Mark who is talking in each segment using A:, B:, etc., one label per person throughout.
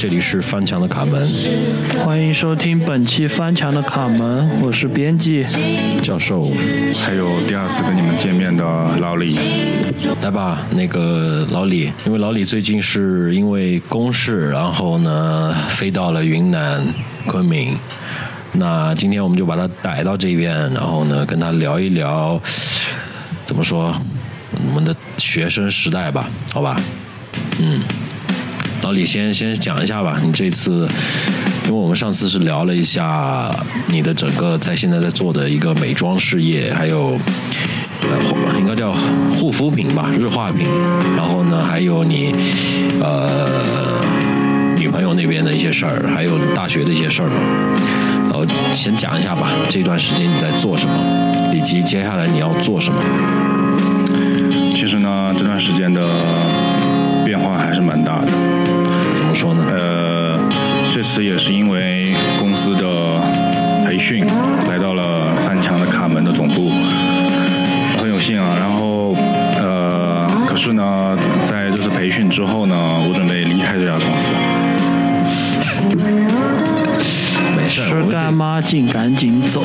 A: 这里是翻墙的卡门
B: 欢迎收听本期翻墙的卡门，我是编辑。
A: 教授，
C: 还有第二次跟你们见面的老李。
A: 来吧，那个老李，因为老李最近是因为公事，然后呢飞到了云南昆明。那今天我们就把他逮到这边，然后呢跟他聊一聊，怎么说我们的学生时代吧，好吧？嗯，老李先先讲一下吧，你这次，因为我们上次是聊了一下你的整个在现在在做的一个美妆事业，还有呃应该叫护肤品吧，日化品，然后呢还有你呃女朋友那边的一些事儿，还有大学的一些事儿嘛。然后先讲一下吧，这段时间你在做什么，以及接下来你要做什么。
C: 其实呢，这段时间的变化还是蛮大的。
A: 说呢？
C: 呃，这次也是因为公司的培训，来到了翻墙的卡门的总部，很有幸啊。然后呃，可是呢，在这次培训之后呢，我准备离开这家公司。
A: 没事儿，我
B: 吃干抹净，赶紧走。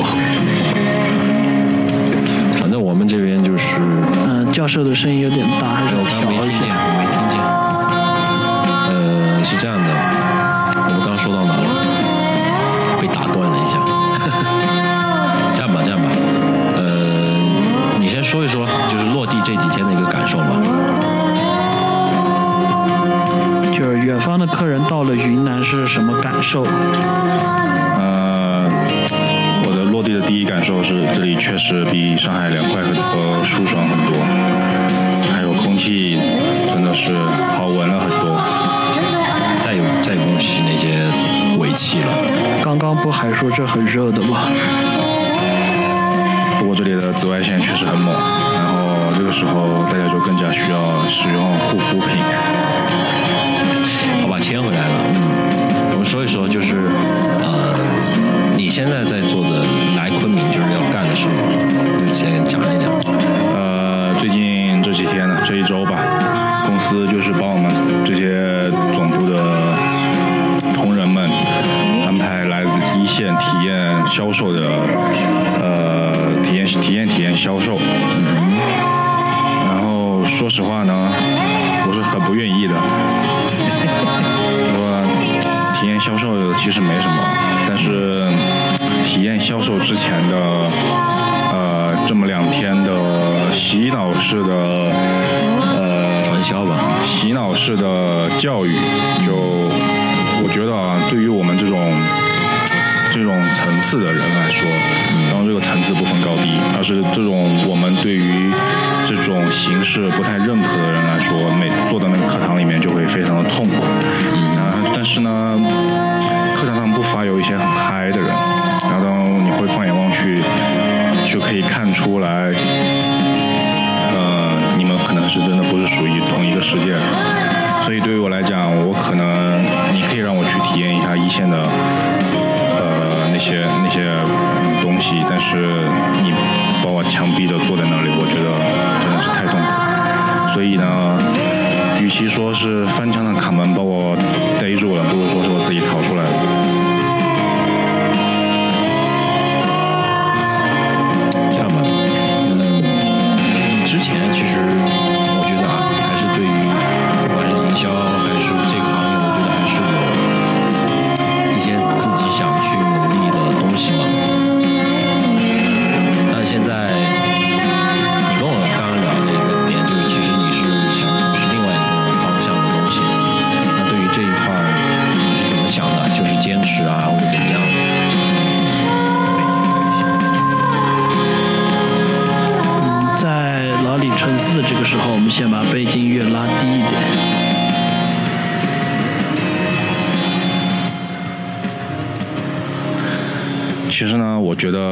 A: 反正我们这边就是，
B: 嗯、教授的声音有点大，还是
A: 我
B: 小
A: 刚没听见，
B: 一点。
A: 我没听见。这样的，我们刚刚说到哪了？被打断了一下。这样吧，这样吧，呃，你先说一说，就是落地这几天的一个感受吧。
B: 就是远方的客人到了云南是什么感受？
C: 呃，我的落地的第一感受是，这里确实比上海凉快和和舒爽很多，还有空气真的是好闻了很
A: 尾气了。
B: 刚刚不还说这很热的吗？
C: 不过这里的紫外线确实很猛，然后这个时候大家就更加需要使用护肤品。
A: 好吧，牵回来了。嗯，我们说一说，就是呃，你现在在做
C: 实话呢，我是很不愿意的。我体验销售其实没什么，但是体验销售之前的呃这么两天的洗脑式的呃
A: 传销吧，
C: 洗脑式的教育，就我觉得啊，对于我们这种这种层次的人来说，然后这个层次不分高低，而是这种我们对于这种形式不太认可的人来说，每坐在那个课堂里面就会非常的痛苦。啊，但是呢，课堂上不乏有一些很嗨的人，然后你会放眼望去，就可以看出来，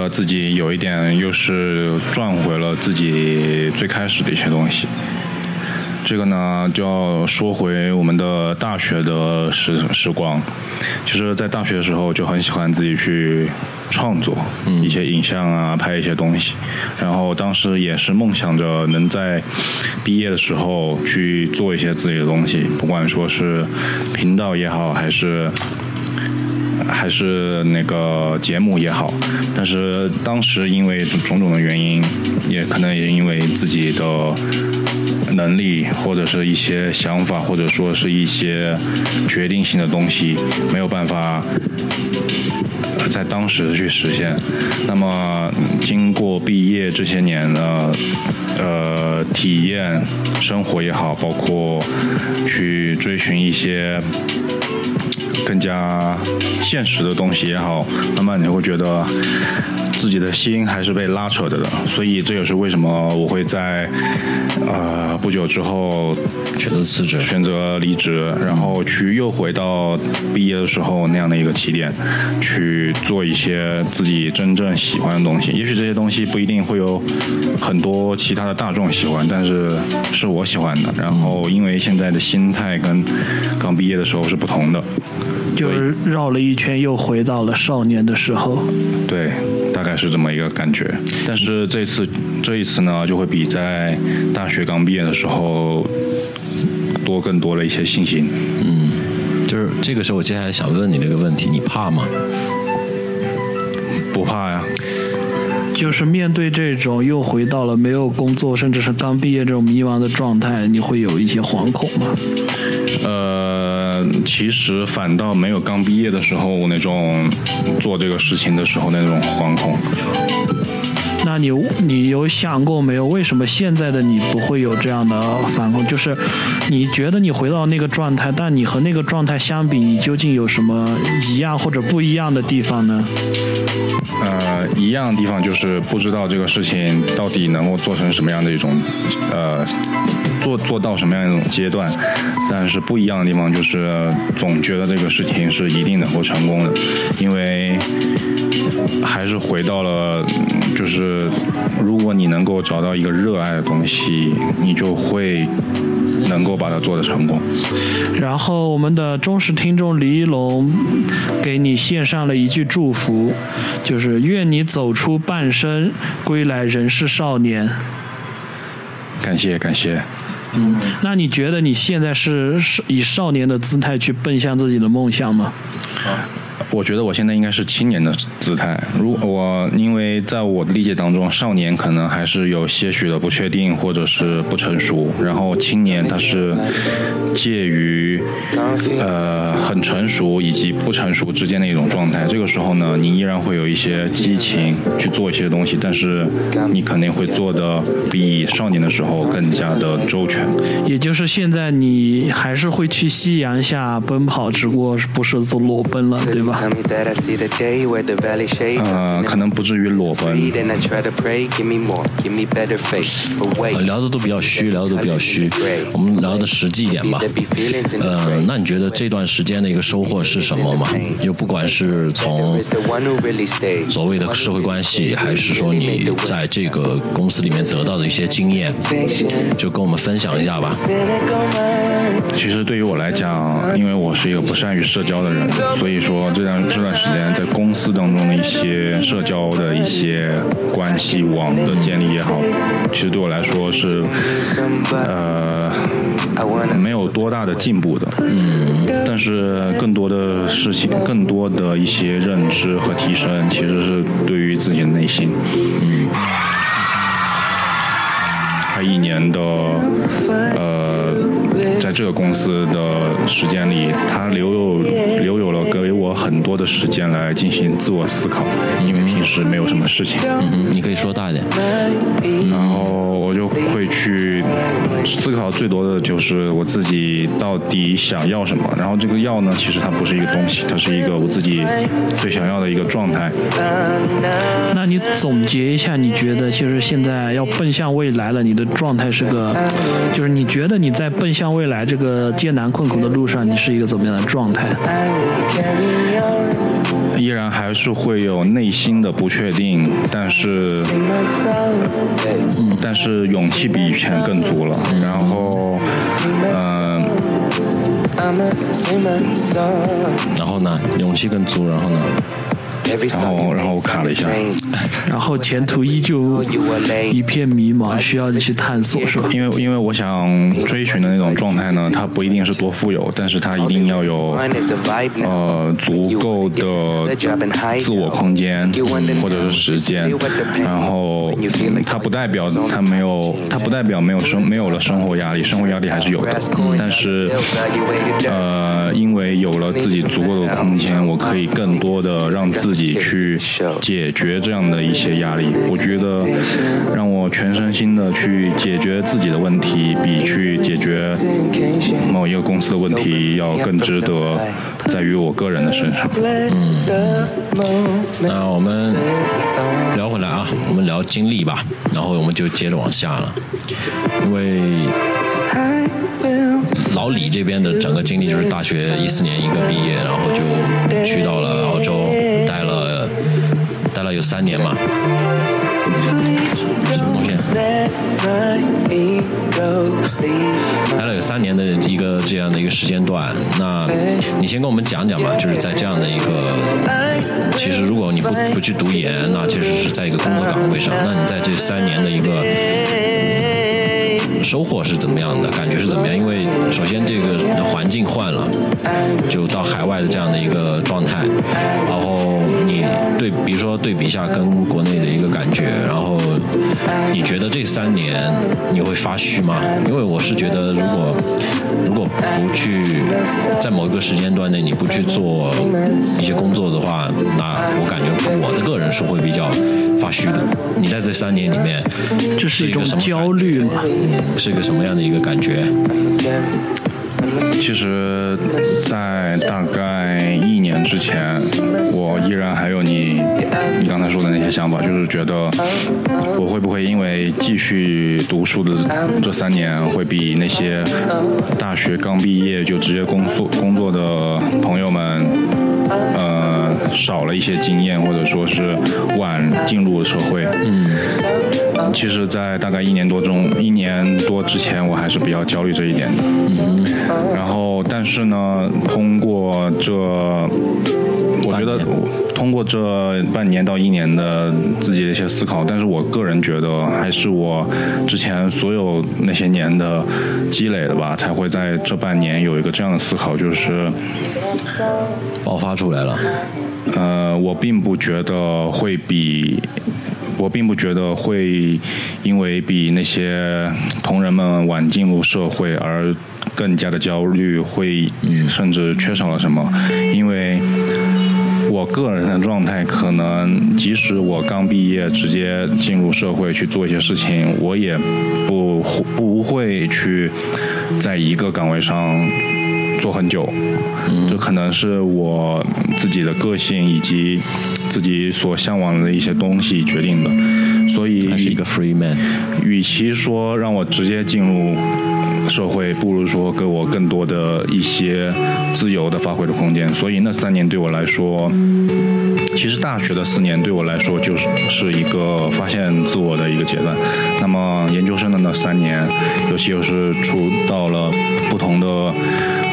C: 得自己
A: 有一点
C: 又是赚回了自己最开始的一些东西。这个呢，就要说回我们的大学的时时光。其实，在大学的时候就很喜欢自己去创作一些影像啊，拍一些东西。然后当时也是梦想着能在毕业的时候去做一些自己的东西，不管说是频道也好，还是。还是那个节目也好，但是当时因为种种的原因，也可能也因为自己的能力或者是一些想法，或者说是一些决定性的东西，没有办法在当时去实现。那么经过毕业这些年呢，呃，体验生活也好，包括去追寻一些。更加现实的东西也好，慢慢你会觉得自己的心还是被拉扯着的，所以这也是为什么我会在呃不久之后
A: 选择辞职，
C: 选择离职，然后去又回到毕业的时候那样的一个起点，去做一些自己真正喜欢的东西。也许这些东西不一定会有很多其他的大众喜欢，但是是我喜欢的。然后因为现在的心态跟刚毕业的时候是不同的。
B: 就是绕了一圈，又回到了少年的时候。
C: 对，大概是这么一个感觉。但是这次，这一次呢，就会比在大学刚毕业的时候多更多了一些信心。
A: 嗯，就是这个时候，我接下来想问你那个问题，你怕吗？
C: 不怕呀。
B: 就是面对这种又回到了没有工作，甚至是刚毕业这种迷茫的状态，你会有一些惶恐吗？
C: 呃，其实反倒没有刚毕业的时候那种做这个事情的时候那种惶恐。
B: 那你你有想过没有，为什么现在的你不会有这样的反恐？就是你觉得你回到那个状态，但你和那个状态相比，你究竟有什么一样或者不一样的地方呢？
C: 呃，一样的地方就是不知道这个事情到底能够做成什么样的一种，呃，做做到什么样一种阶段。但是不一样的地方就是总觉得这个事情是一定能够成功的，因为还是回到了，就是如果你能够找到一个热爱的东西，你就会。能够把它做得成功。
B: 然后，我们的忠实听众李一龙给你献上了一句祝福，就是愿你走出半生，归来仍是少年。
C: 感谢感谢。
B: 嗯，那你觉得你现在是以少年的姿态去奔向自己的梦想吗？
C: 我觉得我现在应该是青年的姿态。如我因为在我的理解当中，少年可能还是有些许的不确定或者是不成熟，然后青年他是介于呃很成熟以及不成熟之间的一种状态。这个时候呢，你依然会有一些激情去做一些东西，但是你肯定会做的比少年的时候更加的周全。
B: 也就是现在你还是会去夕阳下奔跑，只不过不是走裸奔了，对吧？
C: 呃，可能不至于裸奔。
A: 聊的都比较虚，聊的都比较虚。我们聊的实际一点吧。呃，那你觉得这段时间的一个收获是什么吗？就不管是从所谓的社会关系，还是说你在这个公司里面得到的一些经验，就跟我们分享一下吧。
C: 其实对于我来讲，因为我是一个不善于社交的人，所以说这段这段时间在公司当中的一些社交的一些关系网的建立也好，其实对我来说是呃没有多大的进步的。嗯，但是更多的事情，更多的一些认知和提升，其实是对于自己的内心。嗯，他一年的呃。在这个公司的时间里，他留有留有了给我很多的时间来进行自我思考，因为平时没有什么事情。
A: 嗯，你可以说大一点。
C: 然后我就会去思考最多的就是我自己到底想要什么。然后这个要呢，其实它不是一个东西，它是一个我自己最想要的一个状态。
B: 那你总结一下，你觉得其实现在要奔向未来了，你的状态是个，就是你觉得你在奔向。向未来这个艰难困苦的路上，你是一个怎么样的状态？
C: 依然还是会有内心的不确定，但是，嗯，但是勇气比以前更足了。然后，嗯、
A: 然后呢，勇气更足，然后呢，
C: 然后然后我卡了一下。
B: 然后前途依旧一片迷茫，需要你去探索，是吧？
C: 因为因为我想追寻的那种状态呢，它不一定是多富有，但是它一定要有呃足够的自我空间或者是时间，然后嗯它不代表它没有，它不代表没有生没有了生活压力，生活压力还是有的，但是呃，因为有了自己足够的空间，我可以更多的让自己去解决这样的一些压力。我觉得让我全身心的去解决自己的问题，比去解决某一个公司的问题要更值得，在于我个人的身上。
A: 嗯那我们聊回来啊，我们聊经历吧，然后我们就接着往下了，因为老李这边的整个经历就是大学一四年一个毕业，然后就去到了澳洲，有三年嘛。什么东西？待了有三年的一个这样的一个时间段，那你先跟我们讲讲吧，就是在这样的一个，其实如果你不不去读研，那其实是在一个工作岗位上，那你在这三年的一个收获是怎么样的？感觉是怎么样？因为首先这个环境换了，就到海外的这样的一个状态，然后你对比如说对比一下跟国内的一个感觉，然后你觉得这三年你会发虚吗？因为我是觉得如果如果不去在某一个时间段内你不去做一些工作的话，那我感觉我的个人是会比较发虚的。你在这三年里面，
B: 这是一种焦虑嘛？
A: 是一个什么样的一个感觉？
C: 其实，在大概一年之前，我依然还有你你刚才说的那些想法，就是觉得我会不会因为继续读书的这三年，会比那些大学刚毕业就直接工作工作的朋友们，呃，少了一些经验，或者说是晚进入社会。嗯。其实，在大概一年多中，一年多之前，我还是比较焦虑这一点的。嗯。然，但是呢，通过这，我觉得通过这半年到一年的自己的一些思考，但是我个人觉得，还是我之前所有那些年的积累的吧，才会在这半年有一个这样的思考，就是。
A: 爆发出来了。
C: 呃，我并不觉得会比，我并不觉得会因为比那些同仁们晚进入社会而更加的焦虑，会甚至缺少了什么，因为。我个人的状态，可能即使我刚毕业直接进入社会去做一些事情，我也不不会去在一个岗位上做很久。这可能是我自己的个性以及自己所向往的一些东西决定的。所以，
A: 还是一个 free man。
C: 与其说让我直接进入社会，不如说给我更多的一些自由的发挥的空间。所以那三年对我来说，其实大学的四年对我来说就是是一个发现自我的一个阶段。那么研究生的那三年，尤其又是出到了不同的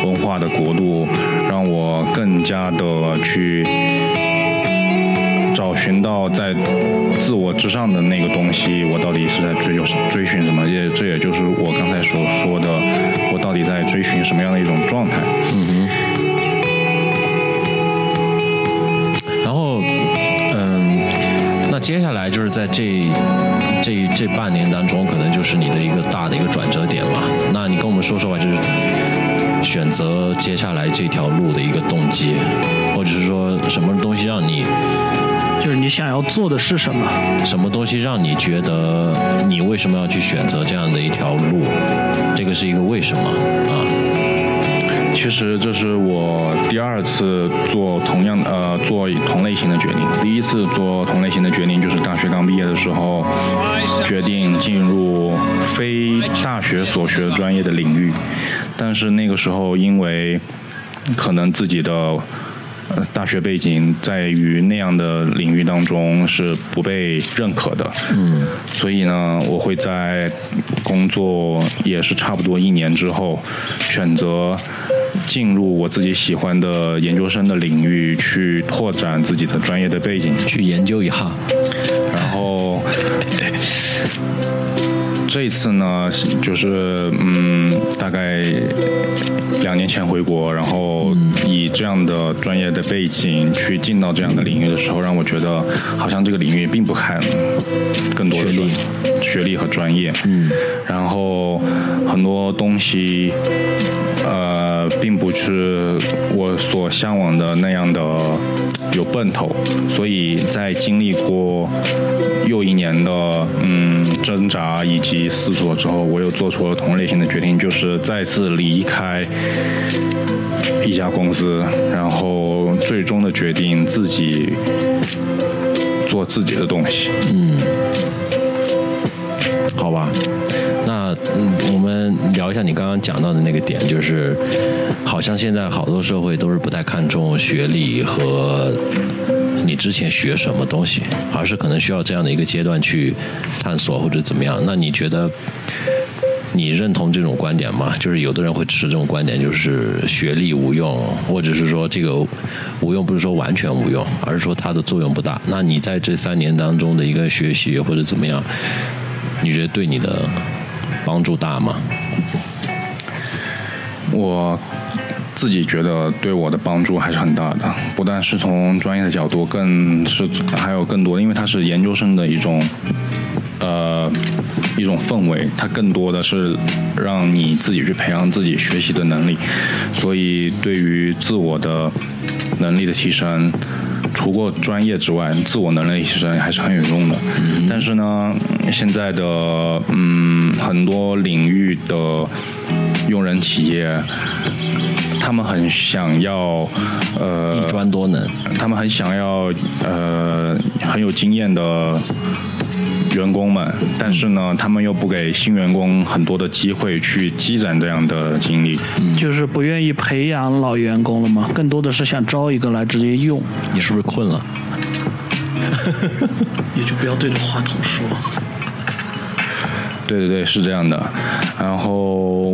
C: 文化的国度，让我更加的去。找寻到在自我之上的那个东西，我到底是在追求追寻什么？也这也就是我刚才所说的，我到底在追寻什么样的一种状态？
A: 嗯哼然后，嗯，那接下来就是在这这这半年当中，可能就是你的一个大的一个转折点嘛。那你跟我们说说吧，就是选择接下来这条路的一个动机，或者是说什么东西让你
B: 就是你想要做的是什么？
A: 什么东西让你觉得你为什么要去选择这样的一条路？这个是一个为什么啊？
C: 其实这是我第二次做同样呃做同类型的决定。第一次做同类型的决定就是大学刚毕业的时候，决定进入非大学所学专业的领域，但是那个时候因为可能自己的呃大学背景在于那样的领域当中是不被认可的。嗯，所以呢，我会在工作也是差不多一年之后，选择进入我自己喜欢的研究生的领域，去拓展自己的专业的背景。
A: 去研究一下。
C: 这一次呢，就是嗯，大概两年前回国，然后以这样的专业的背景去进到这样的领域的时候，让我觉得好像这个领域并不看更多的
A: 学历。
C: 学历和专业，嗯，然后很多东西。呃，并不是我所向往的那样的有奔头，所以在经历过又一年的嗯挣扎以及思索之后，我又做出了同类型的决定，就是再次离开一家公司，然后最终的决定自己做自己的东西。
A: 嗯好吧，那嗯，我们聊一下你刚刚讲到的那个点，就是好像现在好多社会都是不太看重学历和你之前学什么东西，而是可能需要这样的一个阶段去探索或者怎么样。那你觉得你认同这种观点吗？就是有的人会持这种观点，就是学历无用，或者是说这个无用不是说完全无用，而是说它的作用不大。那你在这三年当中的一个学习或者怎么样，你觉得对你的帮助大吗？
C: 我自己觉得对我的帮助还是很大的，不但是从专业的角度，更是还有更多，因为它是研究生的一种呃一种氛围，它更多的是让你自己去培养自己学习的能力，所以对于自我的能力的提升。除过专业之外，自我能力其实还是很有用的。但是呢，现在的嗯很多领域的用人企业，他们很想要呃
A: 一专多能，
C: 他们很想要呃很有经验的员工们，但是呢，他们又不给新员工很多的机会去积攒这样的经历。
B: 就是不愿意培养老员工了吗？更多的是想招一个来直接用，
A: 你是不是困了？
B: 你就不要对着话筒说。
C: 对对对，是这样的。然后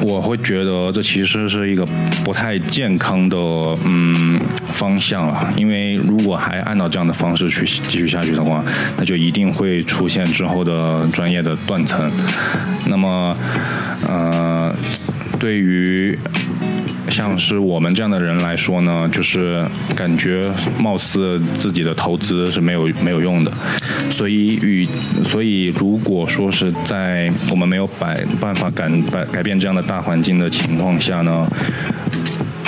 C: 我会觉得这其实是一个不太健康的嗯方向了，因为如果还按照这样的方式去继续下去的话，那就一定会出现之后的专业的断层。那么，呃，对于像是我们这样的人来说呢，就是感觉貌似自己的投资是没有没有用的，所以与所以如果说是在我们没有办办法改改改变这样的大环境的情况下呢，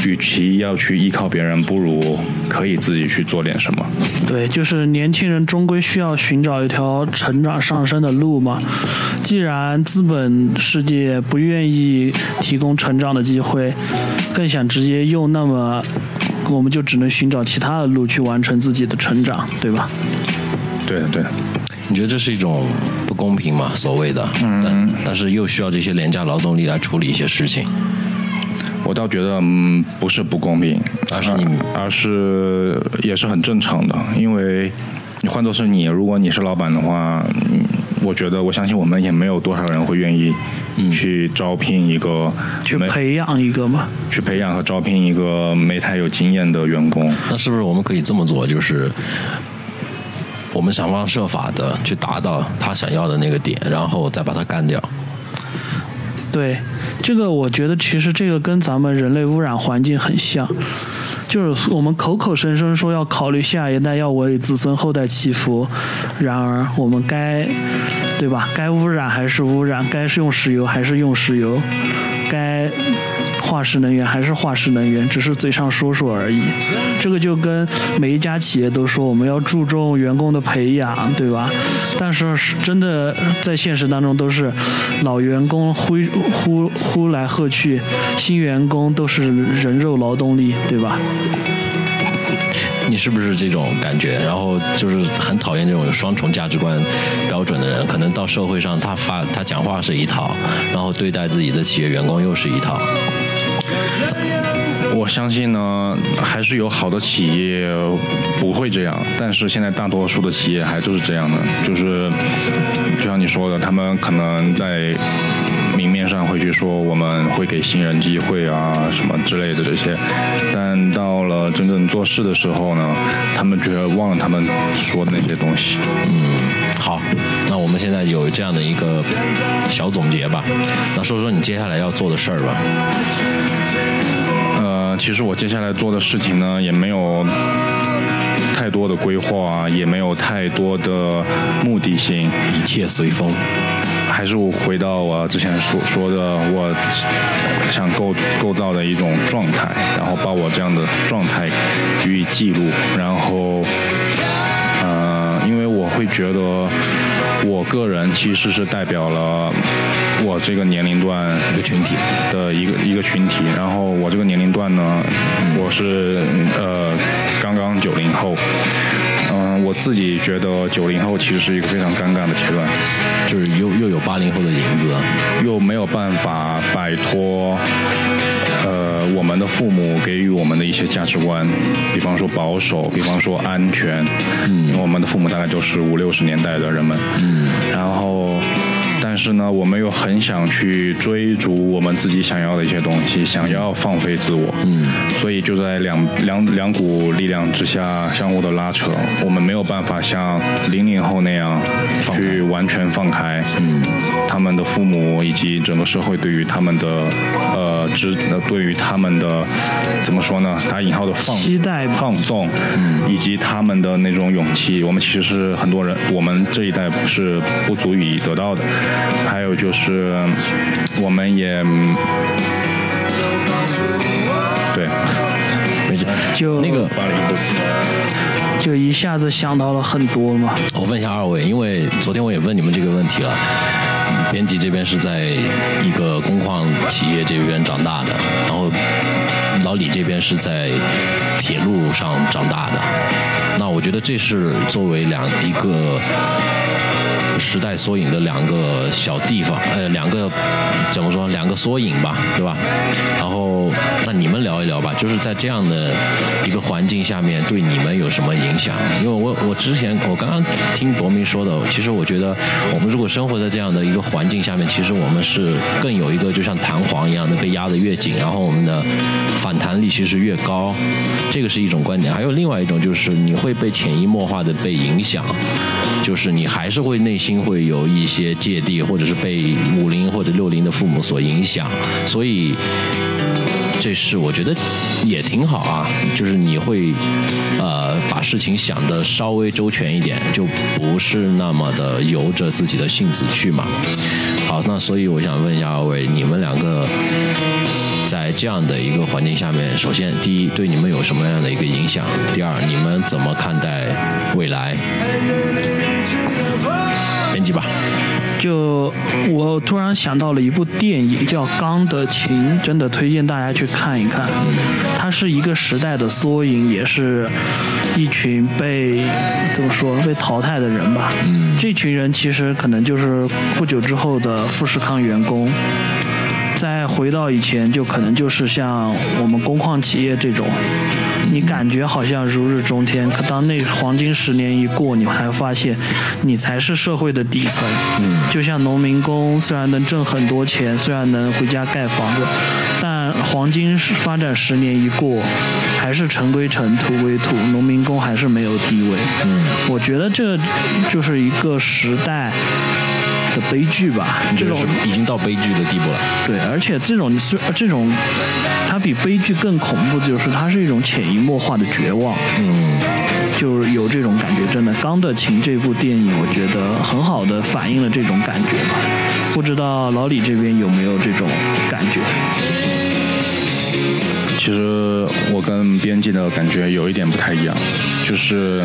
C: 与其要去依靠别人，不如可以自己去做点什么。
B: 对，就是年轻人终归需要寻找一条成长上升的路嘛。既然资本世界不愿意提供成长的机会，更想直接用，那么我们就只能寻找其他的路去完成自己的成长，对吧？
C: 对的，对的。
A: 你觉得这是一种不公平吗？所谓的，但但是又需要这些廉价劳动力来处理一些事情，
C: 我倒觉得，嗯，不是不公平，
A: 而是你
C: 而是也是很正常的，因为你换做是你，如果你是老板的话，嗯我觉得我相信我们也没有多少人会愿意去招聘一个没
B: 去培养一个嘛。
C: 去培养和招聘一个没太有经验的员工。
A: 那是不是我们可以这么做？就是我们想方设法的去达到他想要的那个点，然后再把他干掉。
B: 对，这个我觉得其实这个跟咱们人类污染环境很像，就是我们口口声声说要考虑下一代，要为子孙后代祈福，然而我们该，对吧？该污染还是污染，该是用石油还是用石油，该化石能源还是化石能源，只是嘴上说说而已。这个就跟每一家企业都说我们要注重员工的培养，对吧？但是真的在现实当中都是老员工呼呼呼来喝去，新员工都是人肉劳动力，对吧？
A: 你是不是这种感觉？然后就是很讨厌这种有双重价值观标准的人，可能到社会上他发他讲话是一套，然后对待自己的企业员工又是一套。
C: 我相信呢，还是有好的企业不会这样，但是现在大多数的企业还就是这样的，就是就像你说的，他们可能在明面上会去说我们会给新人机会啊什么之类的这些，但到了真正做事的时候呢，他们觉得忘了他们说的那些东西。
A: 嗯好，那我们现在有这样的一个小总结吧。那说说你接下来要做的事儿吧。
C: 呃，其实我接下来做的事情呢，也没有太多的规划，也没有太多的目的性，
A: 一切随风。
C: 还是我回到我之前所说的，我想构构造的一种状态，然后把我这样的状态予以记录，然后，呃，因为我会觉得我个人其实是代表了我这个年龄段
A: 一个群体
C: 的一个一个群体，然后我这个年龄段呢，我是呃刚刚九零后。嗯，我自己觉得九零后其实是一个非常尴尬的阶段，
A: 就是又又有八零后的影子，
C: 又没有办法摆脱，呃，我们的父母给予我们的一些价值观，比方说保守，比方说安全，嗯，因为我们的父母大概就是五六十年代的人们，嗯，然后。但是呢，我们又很想去追逐我们自己想要的一些东西，想要放飞自我。嗯，所以就在两两两股力量之下相互的拉扯，我们没有办法像零零后那样去完全放开。嗯，他们的父母以及整个社会对于他们的呃之呃对于他们的怎么说呢？打引号的放
B: 期待
C: 放纵，嗯，以及他们的那种勇气，我们其实是很多人，我们这一代是不足以得到的。还有就是，我们也对，
A: 没事。
B: 就
A: 那个，
B: 就一下子想到了很多嘛。
A: 我问一下二位，因为昨天我也问你们这个问题了。编辑这边是在一个工矿企业这边长大的，然后老李这边是在铁路上长大的。那我觉得这是作为两一个时代缩影的两个小地方，呃，两个怎么说，两个缩影吧，对吧？然后，那你们聊一聊吧，就是在这样的一个环境下面，对你们有什么影响？因为我我之前我刚刚听博明说的，其实我觉得我们如果生活在这样的一个环境下面，其实我们是更有一个就像弹簧一样的被压得越紧，然后我们的反弹力其实越高，这个是一种观点。还有另外一种就是你会被潜移默化的被影响。就是你还是会内心会有一些芥蒂，或者是被五零或者六零的父母所影响，所以这是我觉得也挺好啊。就是你会呃把事情想得稍微周全一点，就不是那么的由着自己的性子去嘛。好，那所以我想问一下二位，你们两个。在这样的一个环境下面，首先，第一，对你们有什么样的一个影响？第二，你们怎么看待未来？编辑吧。
B: 就我突然想到了一部电影，叫《钢的琴》，真的推荐大家去看一看。它是一个时代的缩影，也是一群被怎么说被淘汰的人吧。嗯。这群人其实可能就是不久之后的富士康员工。再回到以前，就可能就是像我们工矿企业这种，你感觉好像如日中天，可当那黄金十年一过，你才发现，你才是社会的底层。嗯，就像农民工，虽然能挣很多钱，虽然能回家盖房子，但黄金发展十年一过，还是尘归尘，土归土，农民工还是没有地位。嗯，我觉得这就是一个时代。的悲剧吧，这种
A: 已经到悲剧的地步了。
B: 对，而且这种是这种，它比悲剧更恐怖，就是它是一种潜移默化的绝望。嗯，就是有这种感觉，真的。《钢的琴》这部电影，我觉得很好的反映了这种感觉吧。不知道老李这边有没有这种感觉？
C: 其实我跟编辑的感觉有一点不太一样，就是。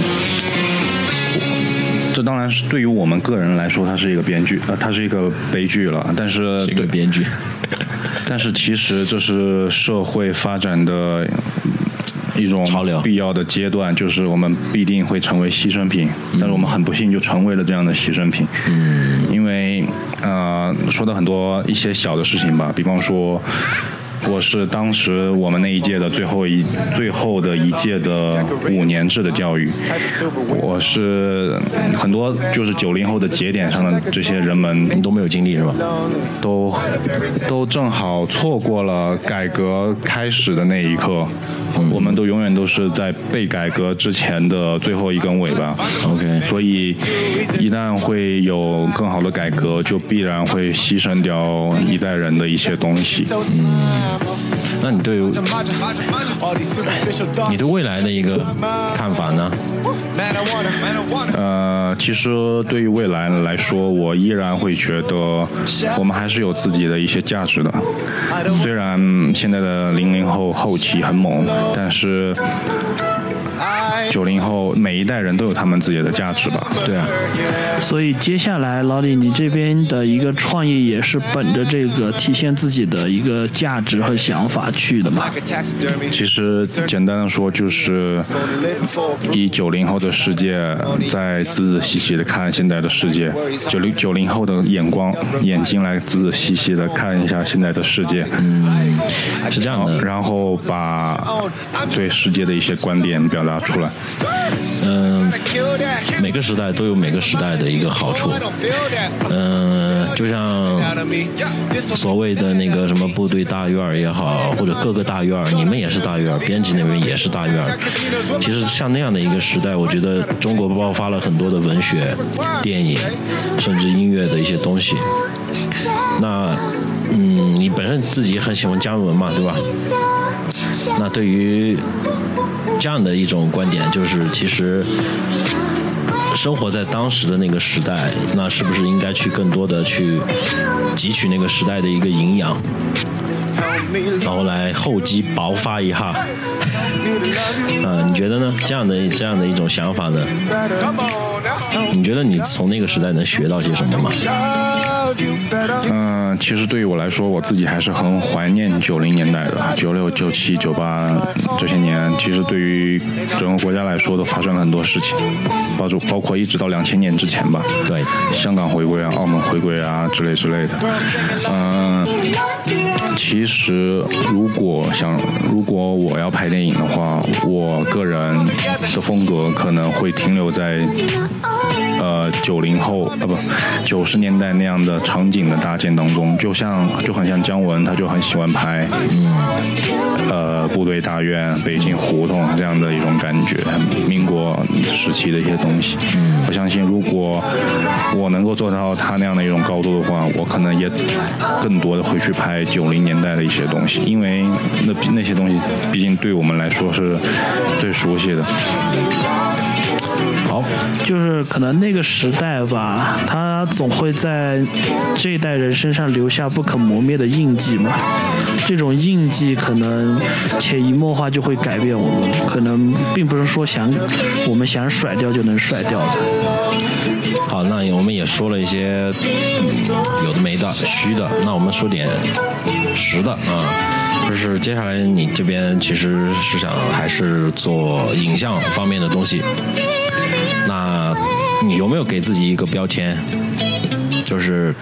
C: 这当然是对于我们个人来说，它是一个编剧，呃，它是一个悲剧了。但是，
A: 一个编剧。
C: 但是其实这是社会发展的一种
A: 潮流，
C: 必要的阶段，就是我们必定会成为牺牲品。但是我们很不幸就成为了这样的牺牲品。嗯。因为呃，说到很多一些小的事情吧，比方说。我是当时我们那一届的最后一最后的一届的五年制的教育，我是很多就是九零后的节点上的这些人们
A: 你都没有经历是吧？
C: 都都正好错过了改革开始的那一刻，我们都永远都是在被改革之前的最后一根尾巴。
A: OK
C: 所以一旦会有更好的改革，就必然会牺牲掉一代人的一些东西。
A: 那你对你对未来的一个看法呢？
C: 呃，其实对于未来来说，我依然会觉得我们还是有自己的一些价值的。虽然现在的零零后后期很猛，但是九零后每一代人都有他们自己的价值吧。
A: 对啊，
B: 所以接下来老李，你这边的一个创业也是本着这个体现自己的一个价值和想法去的嘛？
C: 其实简单的说，就是以九零后的世界在仔仔细细的看现在的世界，九零九零后的眼光眼睛来仔仔细细的看一下现在的世界，嗯
A: 是这样的，
C: 然后把对世界的一些观点表达啊出来。
A: 嗯、每个时代都有每个时代的一个好处，嗯、就像所谓的那个什么部队大院也好，或者各个大院，你们也是大院，编辑那边也是大院。其实像那样的一个时代，我觉得中国爆发了很多的文学、电影，甚至音乐的一些东西。那，嗯，你本身自己很喜欢姜文嘛，对吧？那对于这样的一种观点，就是其实生活在当时的那个时代，那是不是应该去更多的去汲取那个时代的一个营养，然后来厚积薄发一下？啊，你觉得呢？这样的这样的一种想法呢？你觉得你从那个时代能学到些什么吗？
C: 嗯、其实对于我来说，我自己还是很怀念九零年代的，九六、九七、九八这些年。其实对于整个国家来说，都发生了很多事情，包括包括一直到两千年之前吧。
A: 对，
C: 香港回归啊、澳门回归啊之类之类的。嗯、其实如果想，如果我要拍电影的话，我个人的风格可能会停留在呃九零后啊不九十年代那样的场景的搭建当中，就像就很像姜文，他就很喜欢拍呃部队大院、北京胡同这样的一种感觉，民国时期的一些东西。嗯我相信如果我能够做到他那样的一种高度的话，我可能也更多的会去拍九零年代的一些东西，因为那那些东西毕竟对我们来说是最熟悉的。
A: 好，
B: 就是可能那个时代吧，它总会在这一代人身上留下不可磨灭的印记嘛。这种印记可能潜移默化就会改变我们，可能并不是说想我们想甩掉就能甩掉的。
A: 好，那我们也说了一些有的没的、虚的，那我们说点实的啊。就是接下来你这边其实是想还是做影像方面的东西，那你有没有给自己一个标签，就是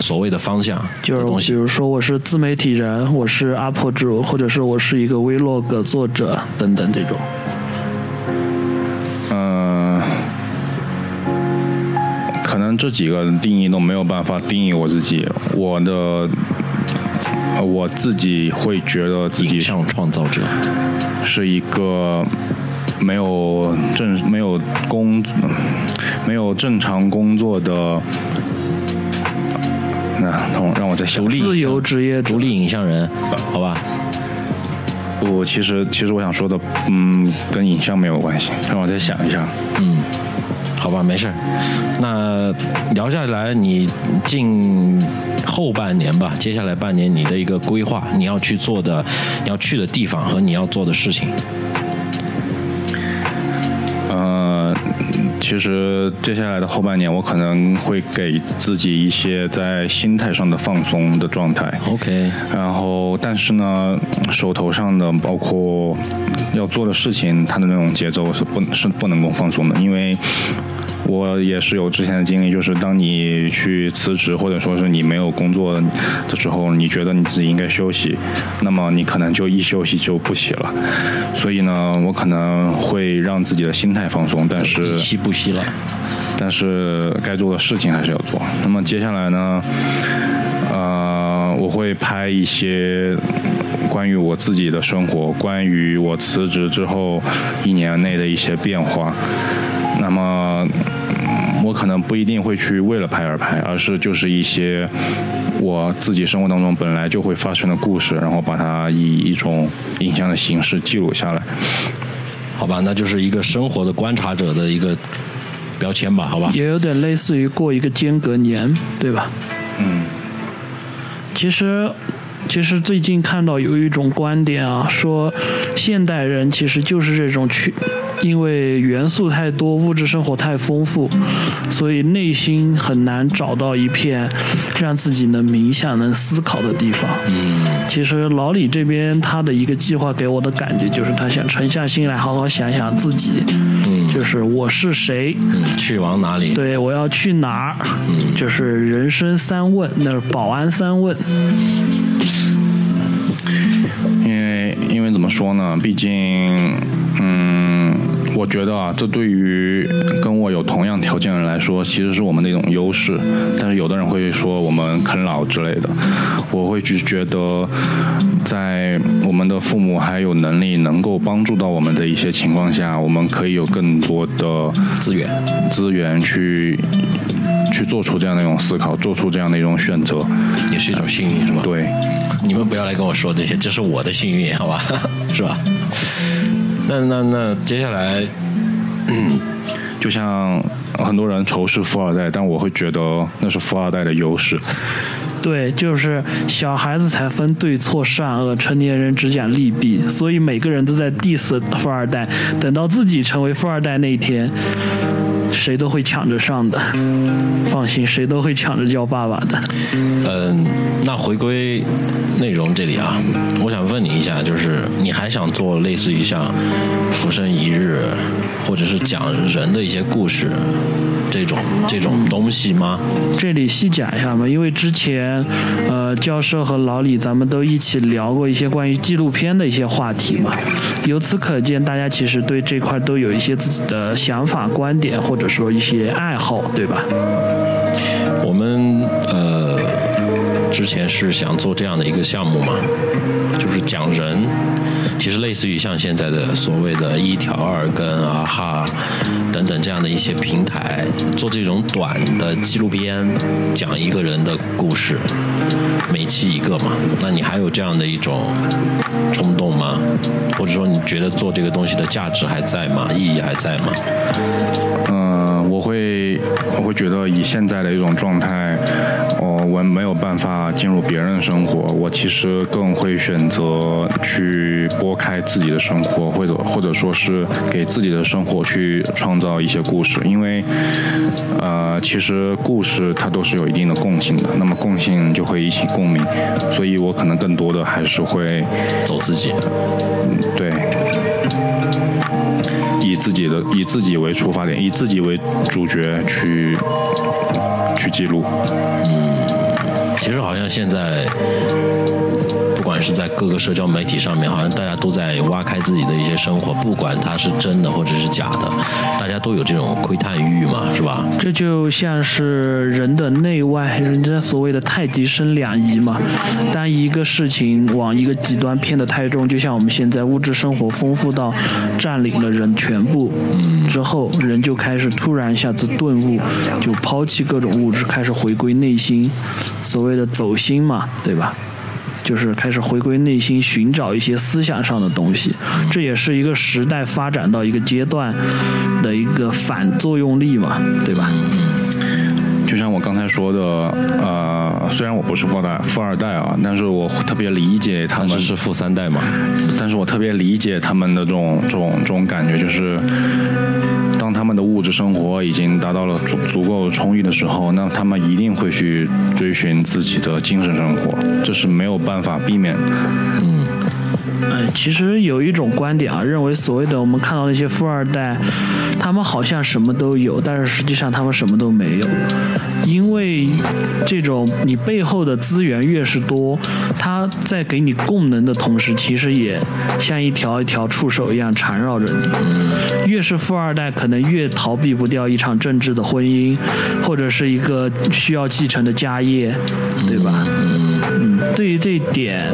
A: 所谓的方向
B: 就是比
A: 的东西？
B: 如说我是自媒体人，我是 UP 主，或者是我是一个 Vlog 作者等等这种。
C: 嗯、可能这几个定义都没有办法定义我自己。我的，呃我自己会觉得自己
A: 影像创造者，
C: 是一个没有正没有工没有正常工作的。那让我让我再想。
B: 自由职业
A: 独立影像人，好吧？
C: 不，其实其实我想说的，嗯，跟影像没有关系。让我再想一下。
A: 嗯好吧，没事儿。那聊下来，你近后半年吧，接下来半年你的一个规划，你要去做的、你要去的地方和你要做的事情。
C: 其实接下来的后半年，我可能会给自己一些在心态上的放松的状态。
A: OK，
C: 然后，但是呢，手头上的包括要做的事情，它的那种节奏是不是不能够放松的，因为我也是有之前的经历，就是当你去辞职或者说是你没有工作的时候，你觉得你自己应该休息，那么你可能就一休息就不起了。所以呢，我可能会让自己的心态放松，但是
A: 不息了。
C: 但是该做的事情还是要做。那么接下来呢，呃，我会拍一些关于我自己的生活，关于我辞职之后一年内的一些变化。我可能不一定会去为了拍而拍，而是就是一些我自己生活当中本来就会发生的故事，然后把它以一种影像的形式记录下来。
A: 好吧，那就是一个生活的观察者的一个标签吧，好吧？
B: 也有点类似于过一个间隔年，对吧？
C: 嗯，
B: 其实，其实最近看到有一种观点啊，说现代人其实就是这种去，因为元素太多，物质生活太丰富，所以内心很难找到一片让自己能冥想、能思考的地方。
A: 嗯，
B: 其实老李这边他的一个计划给我的感觉就是，他想沉下心来好好想想自己，
A: 嗯
B: 就是我是谁，
A: 嗯，去往哪里？
B: 对我要去哪儿，就是人生三问，那是保安三问。
C: 因为因为怎么说呢？毕竟，嗯，我觉得啊，这对于跟我有同样条件的人来说，其实是我们的一种优势。但是有的人会说我们啃老之类的，我会去觉得，在我们的父母还有能力能够帮助到我们的一些情况下，我们可以有更多的
A: 资源。
C: 资源去去做出这样的一种思考，做出这样的一种选择。
A: 也是一种幸运，是吧？
C: 对，
A: 你们不要来跟我说这些，这是我的幸运，好吧？是吧？那那那接下来，
C: 就像很多人仇视富二代，但我会觉得那是富二代的优势。
B: 对，就是小孩子才分对错善恶，成年人只讲利弊，所以每个人都在 diss 富二代。等到自己成为富二代那一天，谁都会抢着上的，放心，谁都会抢着叫爸爸的。
A: 嗯，那回归内容这里啊，我想问你一下，就是你还想做类似于像《浮生一日》或者是讲人的一些故事这种这种东西吗？
B: 这里细讲一下吧，因为之前，呃，教授和老李咱们都一起聊过一些关于纪录片的一些话题嘛。由此可见，大家其实对这块都有一些自己的想法、观点，或者说一些爱好，对吧？
A: 之前是想做这样的一个项目嘛，就是讲人，其实类似于像现在的所谓的一条二跟啊哈等等这样的一些平台，做这种短的纪录片，讲一个人的故事，每期一个嘛。那你还有这样的一种冲动吗？或者说你觉得做这个东西的价值还在吗？意义还在吗？
C: 嗯、我会我会觉得以现在的一种状态，哦，我没有办法进入别人的生活，我其实更会选择去拨开自己的生活，或者或者说是给自己的生活去创造一些故事，因为呃，其实故事它都是有一定的共性的，那么共性就会引起共鸣，所以我可能更多的还是会
A: 走自己。
C: 对，以自己的以自己为出发点，以自己为主角去去记录。
A: 嗯其实好像现在，不管是在各个社交媒体上面，好像大家都在挖开自己的一些生活，不管它是真的或者是假的，大家都有这种窥探欲嘛，是吧？
B: 这就像是人的内外，人家所谓的太极生两仪嘛。当一个事情往一个极端偏得太重，就像我们现在物质生活丰富到占领了人全部，之后人就开始突然一下子顿悟，就抛弃各种物质，开始回归内心，所谓的走心嘛，对吧？就是开始回归内心，寻找一些思想上的东西，这也是一个时代发展到一个阶段的一个反作用力嘛，对吧？
C: 就像我刚才说的，呃，虽然我不是富二代，富二代啊，但是我特别理解他们
A: 是是富三代嘛，
C: 但是我特别理解他们的这种这种这种感觉，就是质生活已经达到了足足够充裕的时候，那他们一定会去追寻自己的精神生活，这是没有办法避免的。
B: 嗯，其实有一种观点啊，认为所谓的我们看到那些富二代，他们好像什么都有，但是实际上他们什么都没有，因为这种你背后的资源越是多，它在给你供能的同时，其实也像一条一条触手一样缠绕着你。越是富二代，可能越逃避不掉一场政治的婚姻，或者是一个需要继承的家业，对吧？嗯，对于这一点，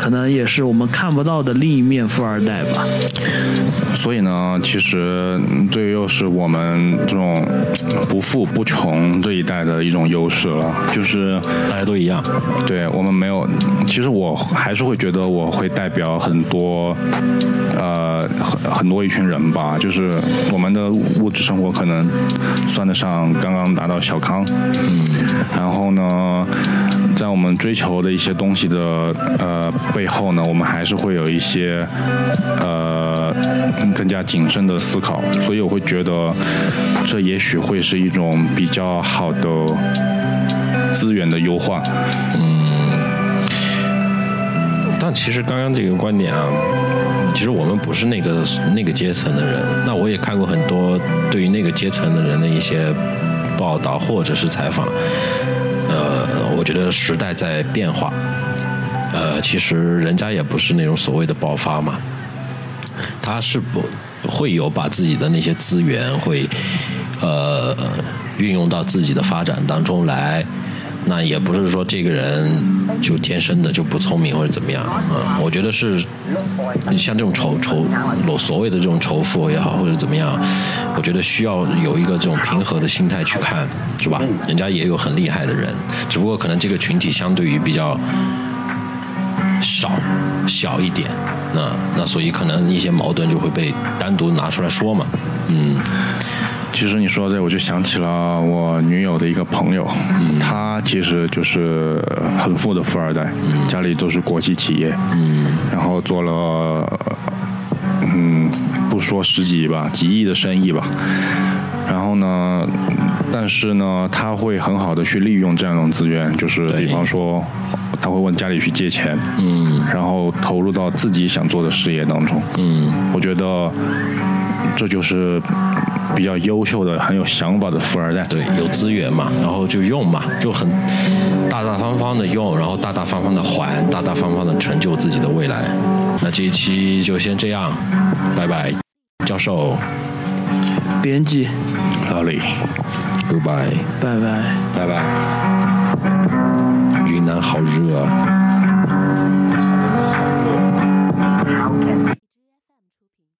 B: 可能也是我们看不到的另一面富二代吧。
C: 所以呢，其实嗯这又是我们这种不富不穷这一代的一种优势了，就是
A: 大家都一样。
C: 对我们没有，其实我还是会觉得我会代表很多，呃，很很多一群人吧，就是我们的物质生活可能算得上刚刚达到小康，嗯，然后呢，在我们追求的一些东西的呃背后呢，我们还是会有一些呃更加谨慎的思考，所以我会觉得这也许会是一种比较好的资源的优化。
A: 嗯但其实刚刚这个观点啊，其实我们不是那个那个阶层的人。那我也看过很多对于那个阶层的人的一些报道或者是采访。呃，我觉得时代在变化。呃，其实人家也不是那种所谓的爆发嘛，他是不会有把自己的那些资源会呃运用到自己的发展当中来。那也不是说这个人就天生的就不聪明或者怎么样啊、我觉得是，像这种仇仇所谓的这种仇富也好或者怎么样，我觉得需要有一个这种平和的心态去看，是吧？人家也有很厉害的人，只不过可能这个群体相对于比较少小一点，那那所以可能一些矛盾就会被单独拿出来说嘛，嗯。
C: 其实你说到这，我就想起了我女友的一个朋友，他其实就是很富的富二代，家里都是国企企业，然后做了，嗯，不说十几亿吧，几亿的生意吧。然后呢，但是呢，他会很好的去利用这样一种资源，就是比方说，他会问家里去借钱，
A: 嗯。
C: 然后投入到自己想做的事业当中。
A: 嗯，
C: 我觉得这就是比较优秀的很有想法的富二代。
A: 对有资源嘛然后就用嘛就很大大方方的用然后大大方方的还大大方方的成就自己的未来。那这一期就先这样拜拜教授。
B: 编辑。
C: 老李。
A: Goodbye
B: 拜拜。
C: 拜拜。
A: 云南好热啊。